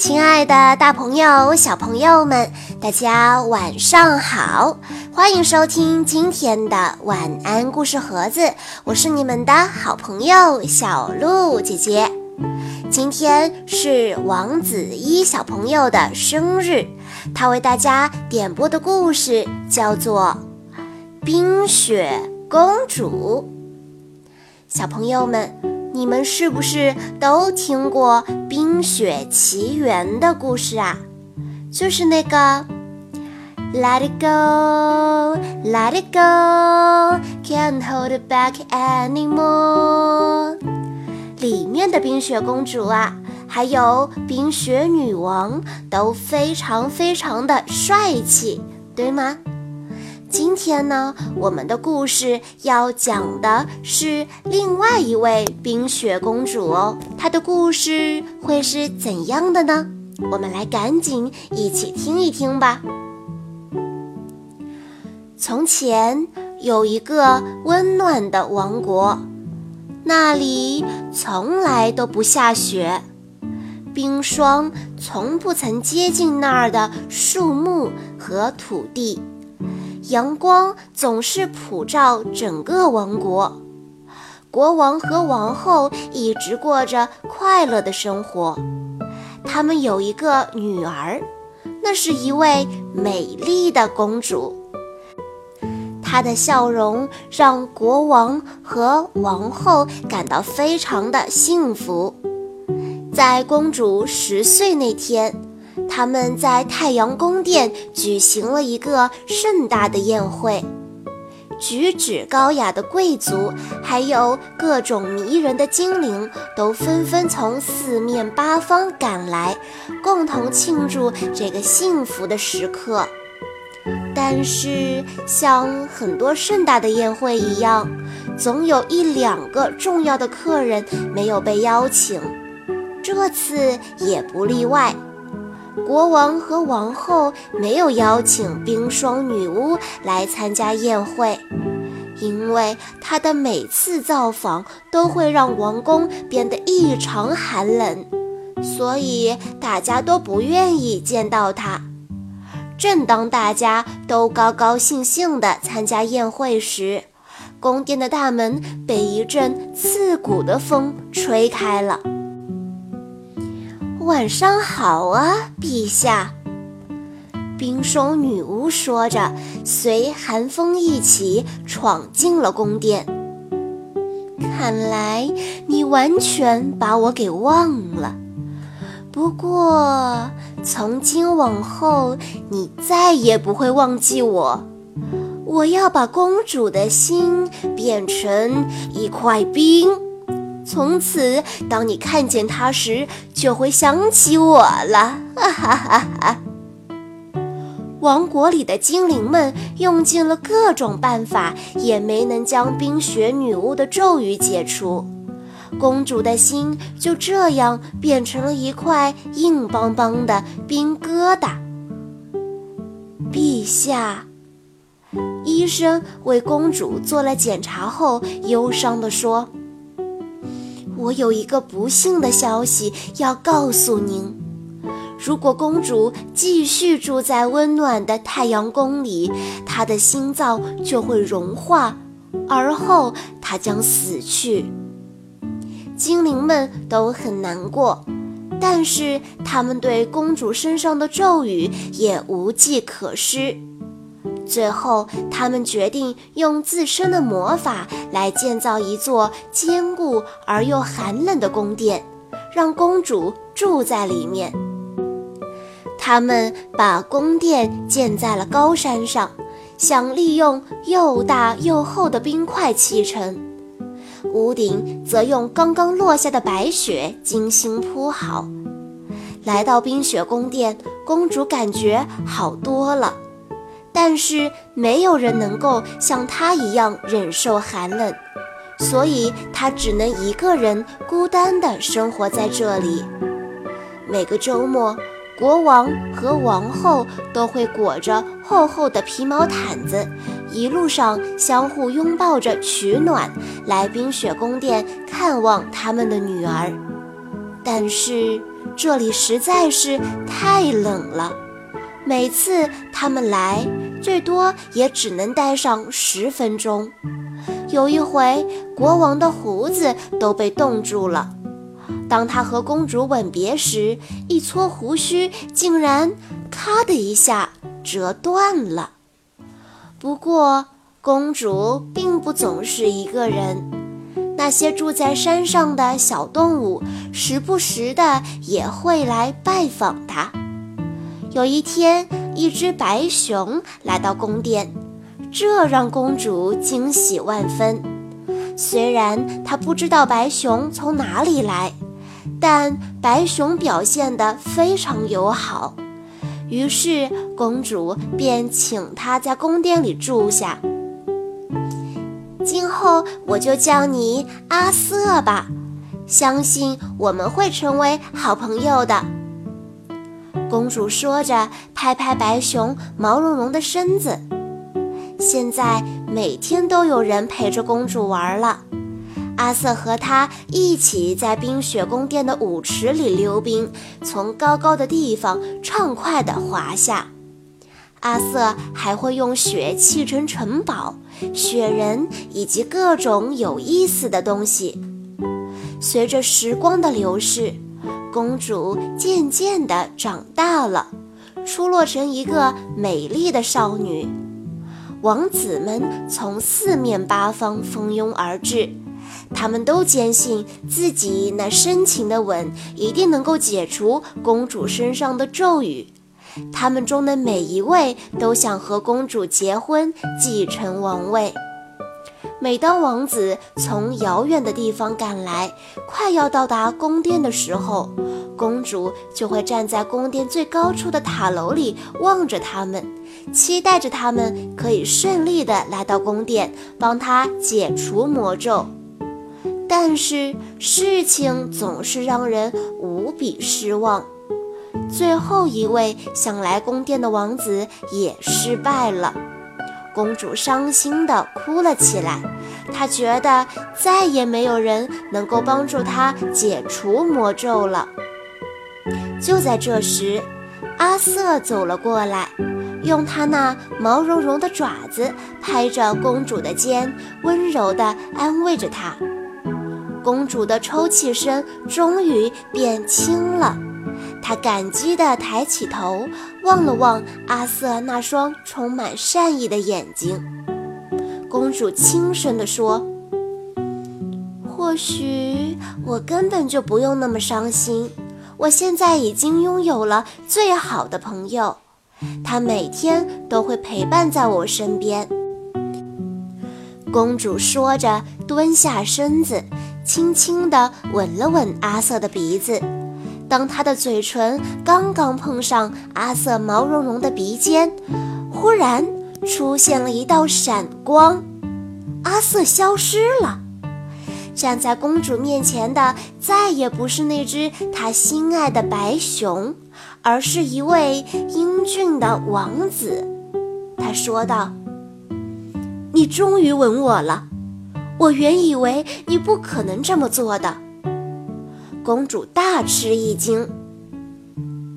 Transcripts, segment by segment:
亲爱的，大朋友、小朋友们，大家晚上好！欢迎收听今天的晚安故事盒子，我是你们的好朋友小鹿姐姐。今天是王子一小朋友的生日，他为大家点播的故事叫做《冰雪公主》。小朋友们。你们是不是都听过《冰雪奇缘》的故事啊？就是那个 Let it go, let it go, can't hold it back anymore。里面的冰雪公主啊，还有冰雪女王都非常非常的帅气，对吗？今天呢，我们的故事要讲的是另外一位冰雪公主哦。她的故事会是怎样的呢？我们来赶紧一起听一听吧。从前有一个温暖的王国，那里从来都不下雪，冰霜从不曾接近那儿的树木和土地。阳光总是普照整个王国，国王和王后一直过着快乐的生活。他们有一个女儿，那是一位美丽的公主。她的笑容让国王和王后感到非常的幸福。在公主十岁那天。他们在太阳宫殿举行了一个盛大的宴会，举止高雅的贵族，还有各种迷人的精灵，都纷纷从四面八方赶来，共同庆祝这个幸福的时刻。但是，像很多盛大的宴会一样，总有一两个重要的客人没有被邀请，这次也不例外。国王和王后没有邀请冰霜女巫来参加宴会，因为她的每次造访都会让王宫变得异常寒冷，所以大家都不愿意见到她。正当大家都高高兴兴地参加宴会时，宫殿的大门被一阵刺骨的风吹开了。晚上好啊，陛下！冰霜女巫说着，随寒风一起闯进了宫殿。看来你完全把我给忘了。不过从今往后，你再也不会忘记我。我要把公主的心变成一块冰。从此，当你看见它时，就会想起我了。哈哈哈哈！王国里的精灵们用尽了各种办法，也没能将冰雪女巫的咒语解除。公主的心就这样变成了一块硬邦邦的冰疙瘩。陛下，医生为公主做了检查后，忧伤地说。我有一个不幸的消息要告诉您：如果公主继续住在温暖的太阳宫里，她的心脏就会融化，而后她将死去。精灵们都很难过，但是他们对公主身上的咒语也无计可施。最后，他们决定用自身的魔法来建造一座坚固而又寒冷的宫殿，让公主住在里面。他们把宫殿建在了高山上，想利用又大又厚的冰块砌成，屋顶则用刚刚落下的白雪精心铺好。来到冰雪宫殿，公主感觉好多了。但是没有人能够像她一样忍受寒冷，所以她只能一个人孤单地生活在这里。每个周末，国王和王后都会裹着厚厚的皮毛毯子，一路上相互拥抱着取暖，来冰雪宫殿看望他们的女儿。但是这里实在是太冷了。每次他们来，最多也只能待上十分钟。有一回，国王的胡子都被冻住了。当他和公主吻别时，一撮胡须竟然咔的一下折断了。不过，公主并不总是一个人，那些住在山上的小动物时不时的也会来拜访她。有一天，一只白熊来到宫殿，这让公主惊喜万分。虽然她不知道白熊从哪里来。但白熊表现得非常友好，于是公主便请他在宫殿里住下。今后我就叫你阿瑟吧，相信我们会成为好朋友的。公主说着，拍拍白熊毛茸茸的身子。现在每天都有人陪着公主玩了。阿瑟和他一起在冰雪宫殿的舞池里溜冰，从高高的地方畅快地滑下。阿瑟还会用雪砌成城堡、雪人以及各种有意思的东西。随着时光的流逝，公主渐渐地长大了，出落成一个美丽的少女。王子们从四面八方蜂拥而至。他们都坚信自己那深情的吻一定能够解除公主身上的咒语。他们中的每一位都想和公主结婚，继承王位。每当王子从遥远的地方赶来，快要到达宫殿的时候，公主就会站在宫殿最高处的塔楼里望着他们，期待着他们可以顺利地来到宫殿，帮她解除魔咒。但是事情总是让人无比失望，最后一位想来宫殿的王子也失败了。公主伤心地哭了起来，她觉得再也没有人能够帮助她解除魔咒了。就在这时，阿瑟走了过来，用他那毛茸茸的爪子拍着公主的肩，温柔地安慰着她。公主的抽泣声终于变轻了，她感激地抬起头，望了望阿瑟那双充满善意的眼睛。公主轻声地说：“或许我根本就不用那么伤心，我现在已经拥有了最好的朋友，他每天都会陪伴在我身边。”公主说着，蹲下身子。轻轻地吻了吻阿瑟的鼻子，当他的嘴唇刚刚碰上阿瑟毛茸茸的鼻尖，忽然出现了一道闪光，阿瑟消失了。站在公主面前的再也不是那只她心爱的白熊，而是一位英俊的王子。他说道：“你终于吻我了。”我原以为你不可能这么做的，公主大吃一惊。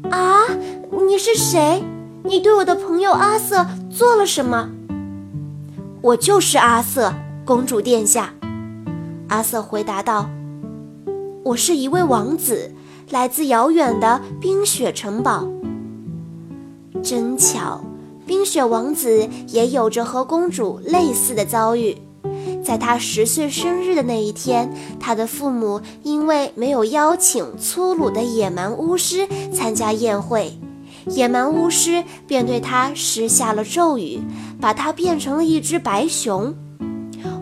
啊，你是谁？你对我的朋友阿瑟做了什么？我就是阿瑟，公主殿下。阿瑟回答道：“我是一位王子，来自遥远的冰雪城堡。真巧，冰雪王子也有着和公主类似的遭遇。”在他十岁生日的那一天，他的父母因为没有邀请粗鲁的野蛮巫师参加宴会，野蛮巫师便对他施下了咒语，把他变成了一只白熊。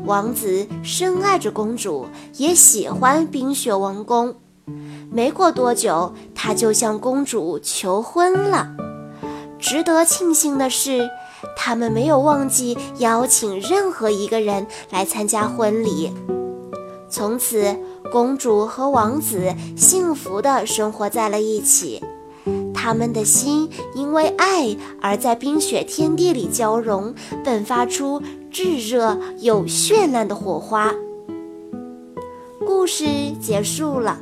王子深爱着公主，也喜欢冰雪王宫。没过多久，他就向公主求婚了。值得庆幸的是。他们没有忘记邀请任何一个人来参加婚礼。从此，公主和王子幸福地生活在了一起。他们的心因为爱而在冰雪天地里交融，迸发出炙热又绚烂的火花。故事结束了。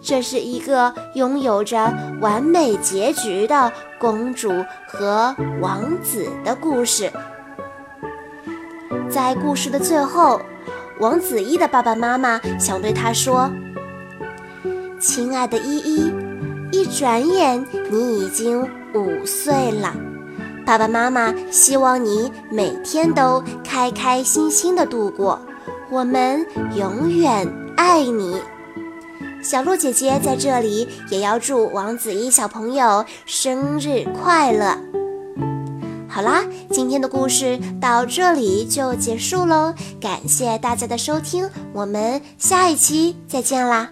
这是一个拥有着完美结局的公主和王子的故事。在故事的最后，王子一的爸爸妈妈想对他说：“亲爱的依依，一转眼你已经五岁了。爸爸妈妈希望你每天都开开心心的度过。我们永远爱你。”小鹿姐姐在这里也要祝王子一小朋友生日快乐。好啦，今天的故事到这里就结束喽，感谢大家的收听，我们下一期再见啦。